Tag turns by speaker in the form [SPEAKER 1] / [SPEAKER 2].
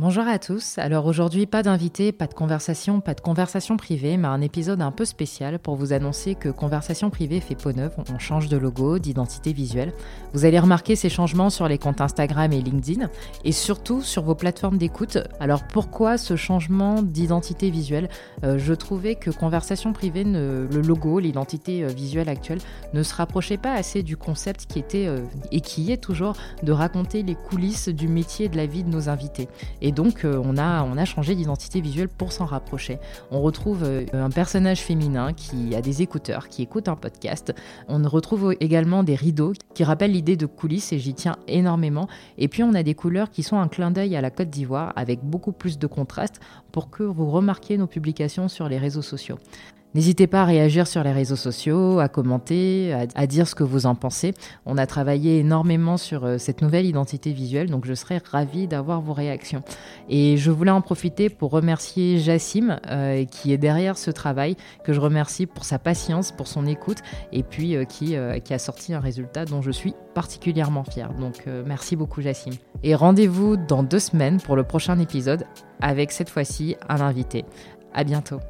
[SPEAKER 1] Bonjour à tous. Alors aujourd'hui, pas d'invité, pas de conversation, pas de conversation privée, mais un épisode un peu spécial pour vous annoncer que Conversation privée fait peau neuve. On change de logo, d'identité visuelle. Vous allez remarquer ces changements sur les comptes Instagram et LinkedIn et surtout sur vos plateformes d'écoute. Alors pourquoi ce changement d'identité visuelle? Euh, Je trouvais que Conversation privée, le logo, l'identité euh, visuelle actuelle, ne se rapprochait pas assez du concept qui était euh, et qui est toujours de raconter les coulisses du métier et de la vie de nos invités. Donc, euh, on, a, on a changé d'identité visuelle pour s'en rapprocher. On retrouve euh, un personnage féminin qui a des écouteurs, qui écoute un podcast. On retrouve également des rideaux qui rappellent l'idée de coulisses et j'y tiens énormément. Et puis, on a des couleurs qui sont un clin d'œil à la Côte d'Ivoire avec beaucoup plus de contraste pour que vous remarquiez nos publications sur les réseaux sociaux. N'hésitez pas à réagir sur les réseaux sociaux, à commenter, à, dire ce que vous en pensez. On a travaillé énormément sur euh, cette nouvelle identité visuelle, donc je serais ravie d'avoir vos réactions. Et je voulais en profiter pour remercier Jassim, euh, qui est derrière ce travail, que je remercie pour sa patience, pour son écoute, et puis euh, qui, qui, a sorti un résultat dont je suis particulièrement fière. Donc merci beaucoup Jassim. Et rendez-vous dans deux semaines pour le prochain épisode, avec cette fois-ci un invité. À bientôt.